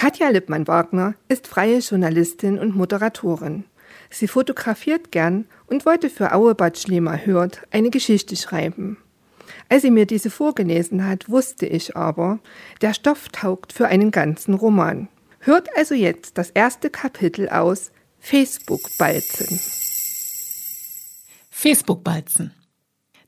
Katja Lippmann-Wagner ist freie Journalistin und Moderatorin. Sie fotografiert gern und wollte für Auebad Schlemer Hürth eine Geschichte schreiben. Als sie mir diese vorgelesen hat, wusste ich aber, der Stoff taugt für einen ganzen Roman. Hört also jetzt das erste Kapitel aus Facebook-Balzen. Facebook-Balzen.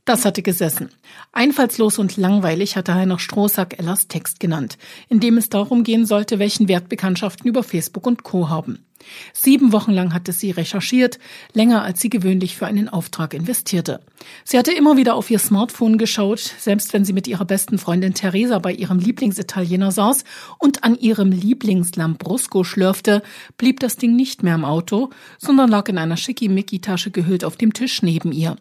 Das hatte gesessen. Einfallslos und langweilig hatte Heiner Strohsack Ellas Text genannt, in dem es darum gehen sollte, welchen Wert Bekanntschaften über Facebook und Co. haben. Sieben Wochen lang hatte sie recherchiert, länger als sie gewöhnlich für einen Auftrag investierte. Sie hatte immer wieder auf ihr Smartphone geschaut, selbst wenn sie mit ihrer besten Freundin Theresa bei ihrem Lieblingsitaliener saß und an ihrem Lieblingslambrusco schlürfte, blieb das Ding nicht mehr im Auto, sondern lag in einer Schickimicki-Tasche gehüllt auf dem Tisch neben ihr.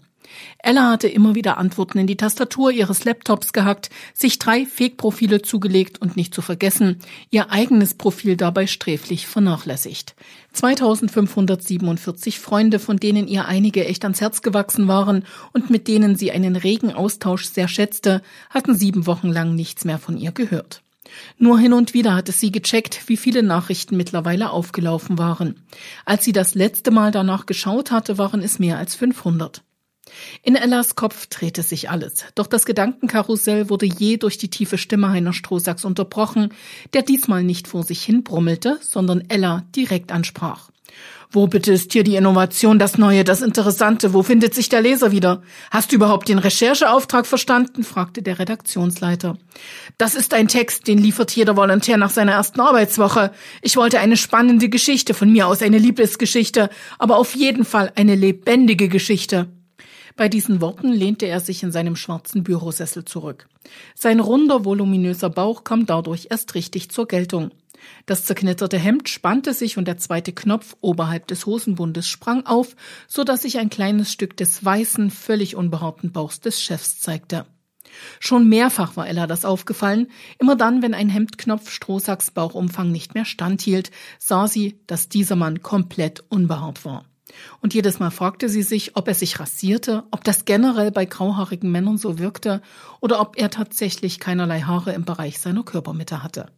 Ella hatte immer wieder Antworten in die Tastatur ihres Laptops gehackt, sich drei Fake-Profile zugelegt und nicht zu vergessen, ihr eigenes Profil dabei sträflich vernachlässigt. 2547 Freunde, von denen ihr einige echt ans Herz gewachsen waren und mit denen sie einen regen Austausch sehr schätzte, hatten sieben Wochen lang nichts mehr von ihr gehört. Nur hin und wieder hatte sie gecheckt, wie viele Nachrichten mittlerweile aufgelaufen waren. Als sie das letzte Mal danach geschaut hatte, waren es mehr als 500. In Ellas Kopf drehte sich alles, doch das Gedankenkarussell wurde je durch die tiefe Stimme Heiner Strohsacks unterbrochen, der diesmal nicht vor sich hin brummelte, sondern Ella direkt ansprach. Wo bitte ist hier die Innovation, das Neue, das Interessante? Wo findet sich der Leser wieder? Hast du überhaupt den Rechercheauftrag verstanden? fragte der Redaktionsleiter. Das ist ein Text, den liefert jeder Volontär nach seiner ersten Arbeitswoche. Ich wollte eine spannende Geschichte, von mir aus eine Liebesgeschichte, aber auf jeden Fall eine lebendige Geschichte. Bei diesen Worten lehnte er sich in seinem schwarzen Bürosessel zurück. Sein runder, voluminöser Bauch kam dadurch erst richtig zur Geltung. Das zerknitterte Hemd spannte sich und der zweite Knopf oberhalb des Hosenbundes sprang auf, so dass sich ein kleines Stück des weißen, völlig unbehaarten Bauchs des Chefs zeigte. Schon mehrfach war Ella das aufgefallen. Immer dann, wenn ein Hemdknopf Strohsacks Bauchumfang nicht mehr standhielt, sah sie, dass dieser Mann komplett unbehaart war. Und jedes Mal fragte sie sich, ob er sich rasierte, ob das generell bei grauhaarigen Männern so wirkte oder ob er tatsächlich keinerlei Haare im Bereich seiner Körpermitte hatte.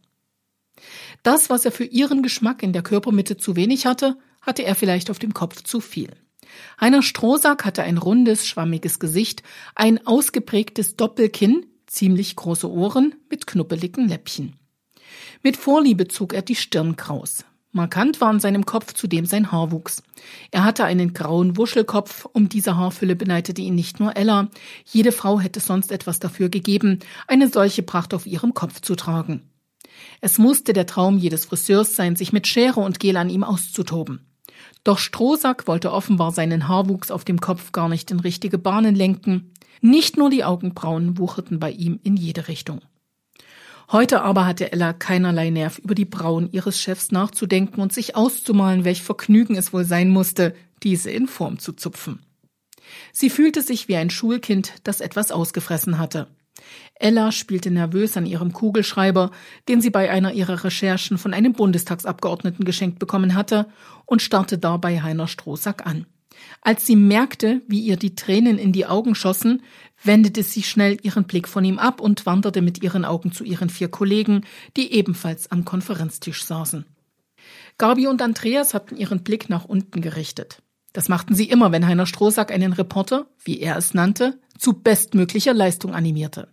Das, was er für ihren Geschmack in der Körpermitte zu wenig hatte, hatte er vielleicht auf dem Kopf zu viel. Heiner Strohsack hatte ein rundes, schwammiges Gesicht, ein ausgeprägtes Doppelkinn, ziemlich große Ohren mit knuppeligen Läppchen. Mit Vorliebe zog er die Stirn kraus. Markant war an seinem Kopf zudem sein Haarwuchs. Er hatte einen grauen Wuschelkopf, um diese Haarfülle beneidete ihn nicht nur Ella. Jede Frau hätte sonst etwas dafür gegeben, eine solche Pracht auf ihrem Kopf zu tragen. Es musste der Traum jedes Friseurs sein, sich mit Schere und Gel an ihm auszutoben. Doch Strohsack wollte offenbar seinen Haarwuchs auf dem Kopf gar nicht in richtige Bahnen lenken. Nicht nur die Augenbrauen wucherten bei ihm in jede Richtung. Heute aber hatte Ella keinerlei Nerv, über die Brauen ihres Chefs nachzudenken und sich auszumalen, welch Vergnügen es wohl sein musste, diese in Form zu zupfen. Sie fühlte sich wie ein Schulkind, das etwas ausgefressen hatte. Ella spielte nervös an ihrem Kugelschreiber, den sie bei einer ihrer Recherchen von einem Bundestagsabgeordneten geschenkt bekommen hatte, und starrte dabei Heiner Strohsack an. Als sie merkte, wie ihr die Tränen in die Augen schossen, wendete sie schnell ihren Blick von ihm ab und wanderte mit ihren Augen zu ihren vier Kollegen, die ebenfalls am Konferenztisch saßen. Gabi und Andreas hatten ihren Blick nach unten gerichtet. Das machten sie immer, wenn Heiner Strohsack einen Reporter, wie er es nannte, zu bestmöglicher Leistung animierte.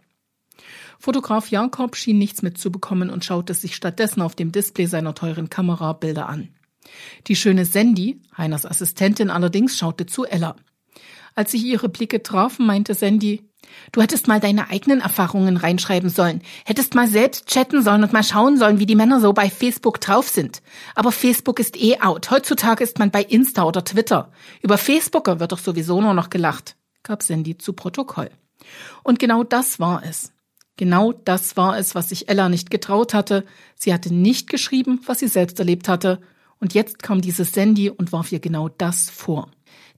Fotograf Jakob schien nichts mitzubekommen und schaute sich stattdessen auf dem Display seiner teuren Kamera Bilder an. Die schöne Sandy, Heiners Assistentin allerdings, schaute zu Ella. Als sich ihre Blicke trafen, meinte Sandy, Du hättest mal deine eigenen Erfahrungen reinschreiben sollen, hättest mal selbst chatten sollen und mal schauen sollen, wie die Männer so bei Facebook drauf sind. Aber Facebook ist eh out. Heutzutage ist man bei Insta oder Twitter. Über Facebooker wird doch sowieso nur noch gelacht, gab Sandy zu Protokoll. Und genau das war es. Genau das war es, was sich Ella nicht getraut hatte. Sie hatte nicht geschrieben, was sie selbst erlebt hatte. Und jetzt kam diese Sandy und warf ihr genau das vor.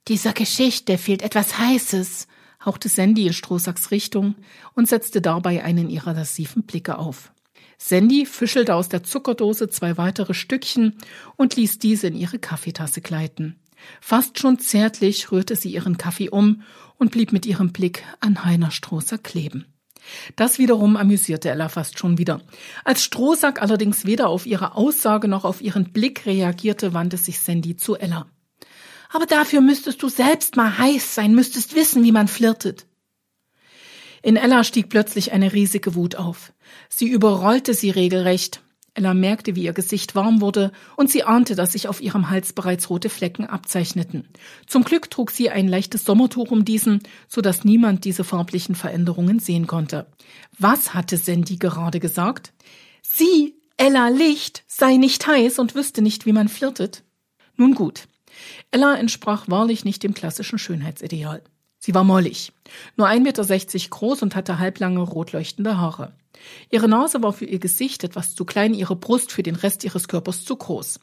Dieser Geschichte fehlt etwas Heißes, hauchte Sandy in Strohsacks Richtung und setzte dabei einen ihrer lasciven Blicke auf. Sandy fischelte aus der Zuckerdose zwei weitere Stückchen und ließ diese in ihre Kaffeetasse gleiten. Fast schon zärtlich rührte sie ihren Kaffee um und blieb mit ihrem Blick an Heiner Strohsack kleben. Das wiederum amüsierte Ella fast schon wieder. Als Strohsack allerdings weder auf ihre Aussage noch auf ihren Blick reagierte, wandte sich Sandy zu Ella. Aber dafür müsstest du selbst mal heiß sein, müsstest wissen, wie man flirtet. In Ella stieg plötzlich eine riesige Wut auf. Sie überrollte sie regelrecht. Ella merkte, wie ihr Gesicht warm wurde, und sie ahnte, dass sich auf ihrem Hals bereits rote Flecken abzeichneten. Zum Glück trug sie ein leichtes Sommertuch um diesen, so dass niemand diese farblichen Veränderungen sehen konnte. Was hatte Sandy gerade gesagt? Sie, Ella Licht, sei nicht heiß und wüsste nicht, wie man flirtet. Nun gut. Ella entsprach wahrlich nicht dem klassischen Schönheitsideal. Sie war mollig, nur 1,60 Meter groß und hatte halblange rot leuchtende Haare. Ihre Nase war für ihr Gesicht etwas zu klein, ihre Brust für den Rest ihres Körpers zu groß.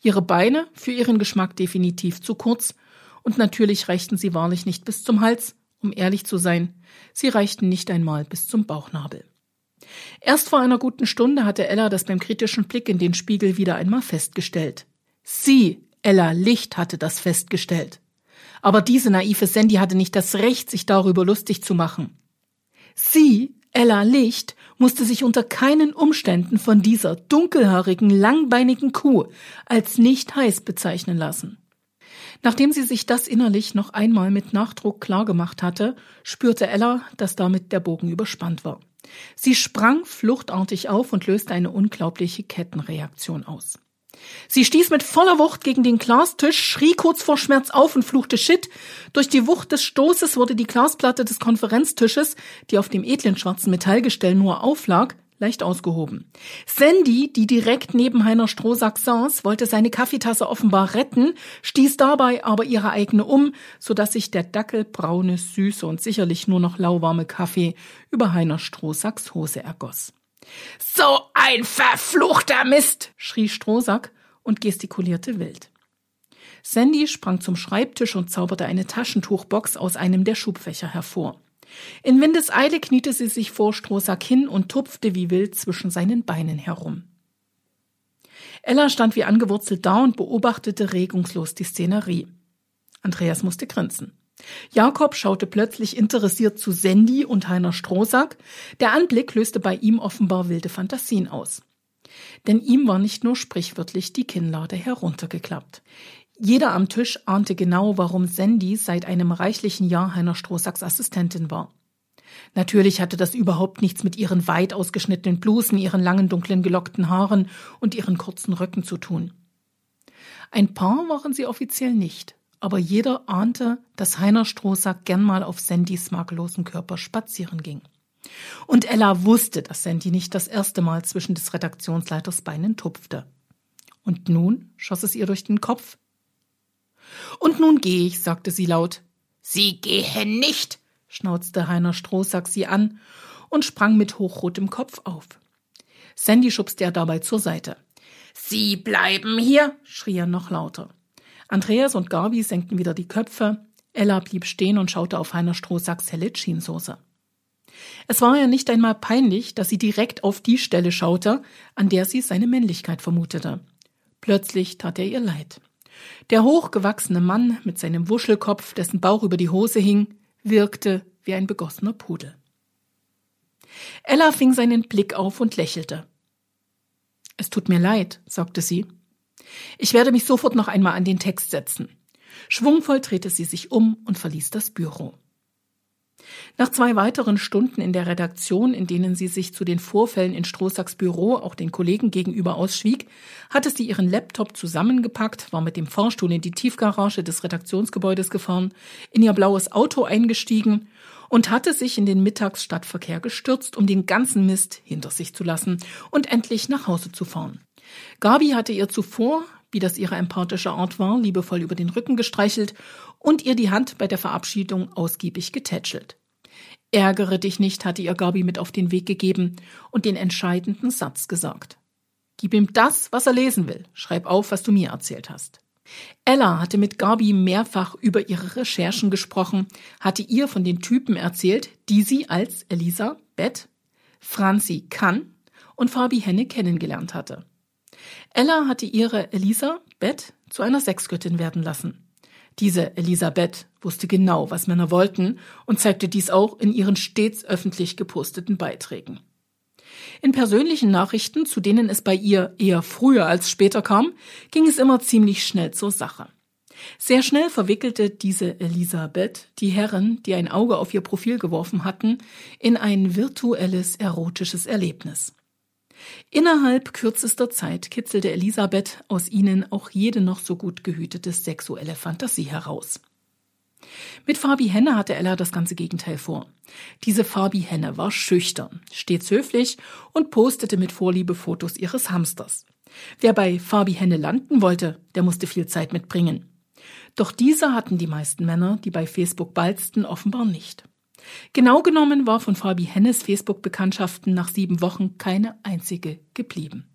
Ihre Beine für ihren Geschmack definitiv zu kurz und natürlich reichten sie wahrlich nicht bis zum Hals, um ehrlich zu sein, sie reichten nicht einmal bis zum Bauchnabel. Erst vor einer guten Stunde hatte Ella das beim kritischen Blick in den Spiegel wieder einmal festgestellt. Sie, Ella Licht, hatte das festgestellt. Aber diese naive Sandy hatte nicht das Recht, sich darüber lustig zu machen. Sie, Ella Licht, musste sich unter keinen Umständen von dieser dunkelhaarigen, langbeinigen Kuh als nicht heiß bezeichnen lassen. Nachdem sie sich das innerlich noch einmal mit Nachdruck klargemacht hatte, spürte Ella, dass damit der Bogen überspannt war. Sie sprang fluchtartig auf und löste eine unglaubliche Kettenreaktion aus. Sie stieß mit voller Wucht gegen den Glastisch, schrie kurz vor Schmerz auf und fluchte Shit. Durch die Wucht des Stoßes wurde die Glasplatte des Konferenztisches, die auf dem edlen schwarzen Metallgestell nur auflag, leicht ausgehoben. Sandy, die direkt neben Heiner Strohsack saß, wollte seine Kaffeetasse offenbar retten, stieß dabei aber ihre eigene um, so dass sich der dackelbraune, süße und sicherlich nur noch lauwarme Kaffee über Heiner Strohsacks Hose ergoss. So ein verfluchter Mist, schrie Strohsack und gestikulierte wild. Sandy sprang zum Schreibtisch und zauberte eine Taschentuchbox aus einem der Schubfächer hervor. In Windeseile kniete sie sich vor Strohsack hin und tupfte wie wild zwischen seinen Beinen herum. Ella stand wie angewurzelt da und beobachtete regungslos die Szenerie. Andreas musste grinsen. Jakob schaute plötzlich interessiert zu Sandy und Heiner Strohsack. Der Anblick löste bei ihm offenbar wilde Fantasien aus. Denn ihm war nicht nur sprichwörtlich die Kinnlade heruntergeklappt. Jeder am Tisch ahnte genau, warum Sandy seit einem reichlichen Jahr Heiner Strohsacks Assistentin war. Natürlich hatte das überhaupt nichts mit ihren weit ausgeschnittenen Blusen, ihren langen dunklen gelockten Haaren und ihren kurzen Röcken zu tun. Ein Paar waren sie offiziell nicht aber jeder ahnte, dass Heiner Strohsack gern mal auf Sandys makellosen Körper spazieren ging. Und Ella wusste, dass Sandy nicht das erste Mal zwischen des Redaktionsleiters Beinen tupfte. Und nun schoss es ihr durch den Kopf. Und nun gehe ich, sagte sie laut. Sie gehen nicht, schnauzte Heiner Strohsack sie an und sprang mit hochrotem Kopf auf. Sandy schubste er dabei zur Seite. Sie bleiben hier, schrie er noch lauter. Andreas und Gabi senkten wieder die Köpfe. Ella blieb stehen und schaute auf Heiner Strohsacks helle Jeanssoße. Es war ihr nicht einmal peinlich, dass sie direkt auf die Stelle schaute, an der sie seine Männlichkeit vermutete. Plötzlich tat er ihr leid. Der hochgewachsene Mann mit seinem Wuschelkopf, dessen Bauch über die Hose hing, wirkte wie ein begossener Pudel. Ella fing seinen Blick auf und lächelte. Es tut mir leid, sagte sie. Ich werde mich sofort noch einmal an den Text setzen. Schwungvoll drehte sie sich um und verließ das Büro. Nach zwei weiteren Stunden in der Redaktion, in denen sie sich zu den Vorfällen in Strohsacks Büro auch den Kollegen gegenüber ausschwieg, hatte sie ihren Laptop zusammengepackt, war mit dem Fahrstuhl in die Tiefgarage des Redaktionsgebäudes gefahren, in ihr blaues Auto eingestiegen und hatte sich in den Mittagsstadtverkehr gestürzt, um den ganzen Mist hinter sich zu lassen und endlich nach Hause zu fahren. Gabi hatte ihr zuvor, wie das ihre empathische Art war, liebevoll über den Rücken gestreichelt und ihr die Hand bei der Verabschiedung ausgiebig getätschelt. Ärgere dich nicht, hatte ihr Gabi mit auf den Weg gegeben und den entscheidenden Satz gesagt. Gib ihm das, was er lesen will. Schreib auf, was du mir erzählt hast. Ella hatte mit Gabi mehrfach über ihre Recherchen gesprochen, hatte ihr von den Typen erzählt, die sie als Elisa Bett, Franzi Kann und Fabi Henne kennengelernt hatte. Ella hatte ihre Elisa, Beth, zu einer Sexgöttin werden lassen. Diese Elisabeth wusste genau, was Männer wollten und zeigte dies auch in ihren stets öffentlich geposteten Beiträgen. In persönlichen Nachrichten, zu denen es bei ihr eher früher als später kam, ging es immer ziemlich schnell zur Sache. Sehr schnell verwickelte diese Elisabeth die Herren, die ein Auge auf ihr Profil geworfen hatten, in ein virtuelles erotisches Erlebnis. Innerhalb kürzester Zeit kitzelte Elisabeth aus ihnen auch jede noch so gut gehütete sexuelle Fantasie heraus. Mit Fabi Henne hatte Ella das ganze Gegenteil vor. Diese Fabi Henne war schüchtern, stets höflich und postete mit Vorliebe Fotos ihres Hamsters. Wer bei Fabi Henne landen wollte, der musste viel Zeit mitbringen. Doch diese hatten die meisten Männer, die bei Facebook balzten, offenbar nicht. Genau genommen war von Fabi Hennes Facebook-Bekanntschaften nach sieben Wochen keine einzige geblieben.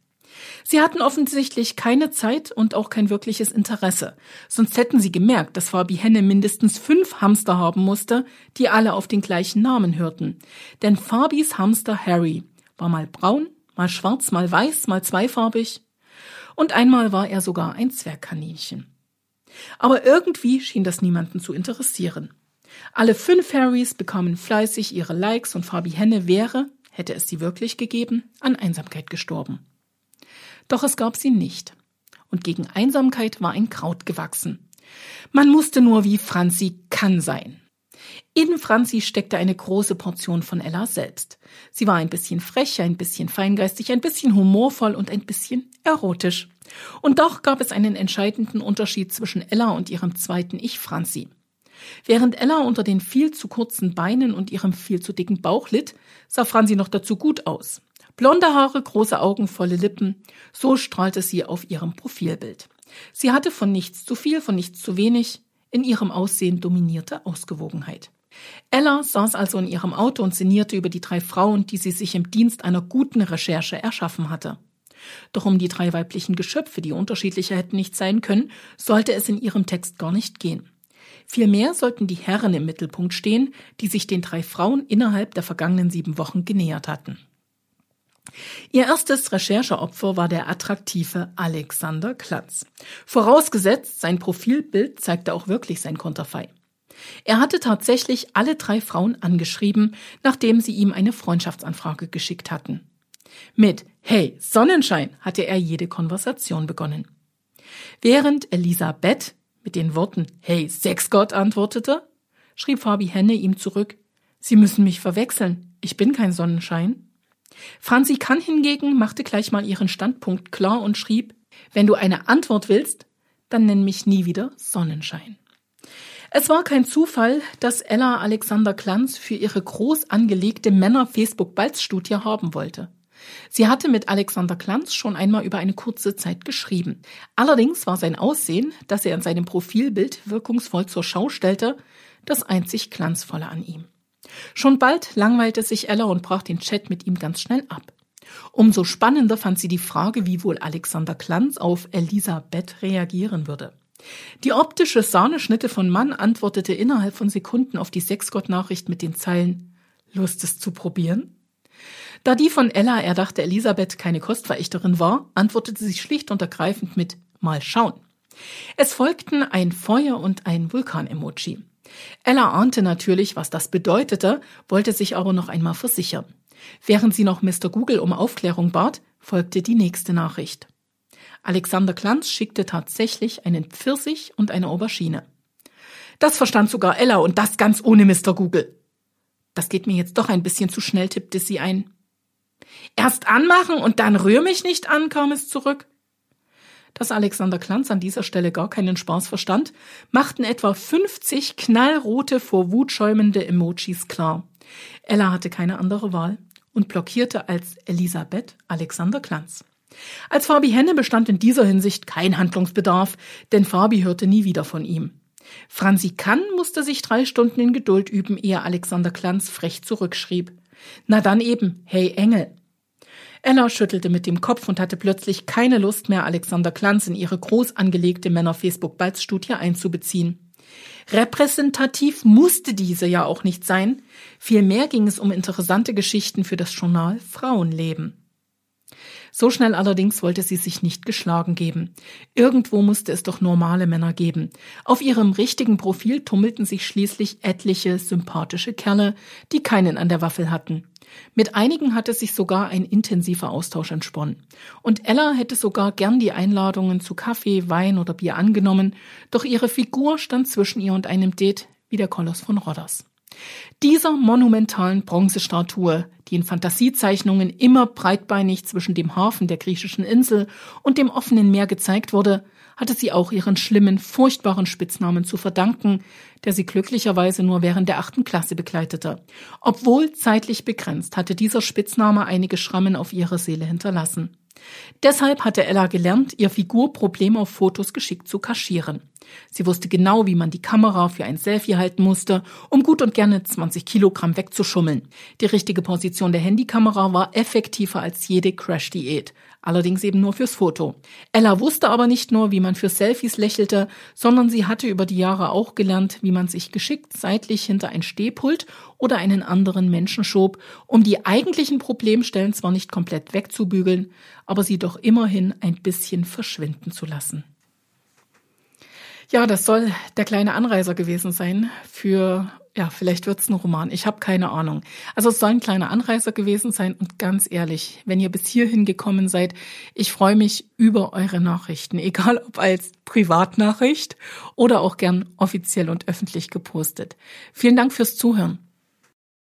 Sie hatten offensichtlich keine Zeit und auch kein wirkliches Interesse, sonst hätten sie gemerkt, dass Fabi Henne mindestens fünf Hamster haben musste, die alle auf den gleichen Namen hörten. Denn Fabis Hamster Harry war mal braun, mal schwarz, mal weiß, mal zweifarbig und einmal war er sogar ein Zwergkaninchen. Aber irgendwie schien das niemanden zu interessieren. Alle fünf Harrys bekamen fleißig ihre Likes und Fabi Henne wäre, hätte es sie wirklich gegeben, an Einsamkeit gestorben. Doch es gab sie nicht. Und gegen Einsamkeit war ein Kraut gewachsen. Man musste nur wie Franzi kann sein. In Franzi steckte eine große Portion von Ella selbst. Sie war ein bisschen frech, ein bisschen feingeistig, ein bisschen humorvoll und ein bisschen erotisch. Und doch gab es einen entscheidenden Unterschied zwischen Ella und ihrem zweiten Ich Franzi. Während Ella unter den viel zu kurzen Beinen und ihrem viel zu dicken Bauch litt, sah Franzi noch dazu gut aus. Blonde Haare, große Augen, volle Lippen, so strahlte sie auf ihrem Profilbild. Sie hatte von nichts zu viel, von nichts zu wenig, in ihrem Aussehen dominierte Ausgewogenheit. Ella saß also in ihrem Auto und sinnierte über die drei Frauen, die sie sich im Dienst einer guten Recherche erschaffen hatte. Doch um die drei weiblichen Geschöpfe, die unterschiedlicher hätten nicht sein können, sollte es in ihrem Text gar nicht gehen. Vielmehr sollten die Herren im Mittelpunkt stehen, die sich den drei Frauen innerhalb der vergangenen sieben Wochen genähert hatten. Ihr erstes Rechercheopfer war der attraktive Alexander Klatz. Vorausgesetzt, sein Profilbild zeigte auch wirklich sein Konterfei. Er hatte tatsächlich alle drei Frauen angeschrieben, nachdem sie ihm eine Freundschaftsanfrage geschickt hatten. Mit Hey, Sonnenschein hatte er jede Konversation begonnen. Während Elisabeth mit den Worten Hey, Sexgott antwortete, schrieb Fabi Henne ihm zurück Sie müssen mich verwechseln, ich bin kein Sonnenschein. Franzi Kann hingegen machte gleich mal ihren Standpunkt klar und schrieb Wenn du eine Antwort willst, dann nenn mich nie wieder Sonnenschein. Es war kein Zufall, dass Ella Alexander Klanz für ihre groß angelegte Männer-Facebook-Balz-Studie haben wollte. Sie hatte mit Alexander Klanz schon einmal über eine kurze Zeit geschrieben. Allerdings war sein Aussehen, das er in seinem Profilbild wirkungsvoll zur Schau stellte, das einzig Glanzvolle an ihm. Schon bald langweilte sich Ella und brach den Chat mit ihm ganz schnell ab. Umso spannender fand sie die Frage, wie wohl Alexander Klanz auf Elisabeth reagieren würde. Die optische Sahneschnitte von Mann antwortete innerhalb von Sekunden auf die Sexgott-Nachricht mit den Zeilen Lust es zu probieren? Da die von Ella erdachte Elisabeth keine Kostverächterin war, antwortete sie schlicht und ergreifend mit Mal schauen. Es folgten ein Feuer und ein Vulkan-Emoji. Ella ahnte natürlich, was das bedeutete, wollte sich aber noch einmal versichern. Während sie noch Mr. Google um Aufklärung bat, folgte die nächste Nachricht. Alexander Klanz schickte tatsächlich einen Pfirsich und eine Aubergine. Das verstand sogar Ella und das ganz ohne Mr. Google. Das geht mir jetzt doch ein bisschen zu schnell, tippte sie ein. Erst anmachen und dann rühr mich nicht an, kam es zurück. Dass Alexander Klanz an dieser Stelle gar keinen Spaß verstand, machten etwa 50 knallrote, vor Wut schäumende Emojis klar. Ella hatte keine andere Wahl und blockierte als Elisabeth Alexander Klanz. Als Fabi Henne bestand in dieser Hinsicht kein Handlungsbedarf, denn Fabi hörte nie wieder von ihm. Franzi Kann musste sich drei Stunden in Geduld üben, ehe Alexander Klanz frech zurückschrieb. Na dann eben, hey Engel. Ella schüttelte mit dem Kopf und hatte plötzlich keine Lust mehr, Alexander Klanz in ihre groß angelegte Männer-Facebook-Balz-Studie einzubeziehen. Repräsentativ musste diese ja auch nicht sein. Vielmehr ging es um interessante Geschichten für das Journal Frauenleben. So schnell allerdings wollte sie sich nicht geschlagen geben. Irgendwo musste es doch normale Männer geben. Auf ihrem richtigen Profil tummelten sich schließlich etliche sympathische Kerle, die keinen an der Waffel hatten. Mit einigen hatte sich sogar ein intensiver Austausch entsponnen. Und Ella hätte sogar gern die Einladungen zu Kaffee, Wein oder Bier angenommen, doch ihre Figur stand zwischen ihr und einem Date wie der Koloss von Rhodos. Dieser monumentalen Bronzestatue, die in Fantasiezeichnungen immer breitbeinig zwischen dem Hafen der griechischen Insel und dem offenen Meer gezeigt wurde, hatte sie auch ihren schlimmen, furchtbaren Spitznamen zu verdanken, der sie glücklicherweise nur während der achten Klasse begleitete. Obwohl zeitlich begrenzt, hatte dieser Spitzname einige Schrammen auf ihrer Seele hinterlassen. Deshalb hatte Ella gelernt, ihr Figurproblem auf Fotos geschickt zu kaschieren. Sie wusste genau, wie man die Kamera für ein Selfie halten musste, um gut und gerne 20 Kilogramm wegzuschummeln. Die richtige Position der Handykamera war effektiver als jede Crash-Diät. Allerdings eben nur fürs Foto. Ella wusste aber nicht nur, wie man für Selfies lächelte, sondern sie hatte über die Jahre auch gelernt, wie man sich geschickt seitlich hinter ein Stehpult oder einen anderen Menschen schob, um die eigentlichen Problemstellen zwar nicht komplett wegzubügeln, aber sie doch immerhin ein bisschen verschwinden zu lassen. Ja, das soll der kleine Anreiser gewesen sein für, ja, vielleicht wird's ein Roman. Ich habe keine Ahnung. Also es soll ein kleiner Anreiser gewesen sein und ganz ehrlich, wenn ihr bis hierhin gekommen seid, ich freue mich über eure Nachrichten, egal ob als Privatnachricht oder auch gern offiziell und öffentlich gepostet. Vielen Dank fürs Zuhören.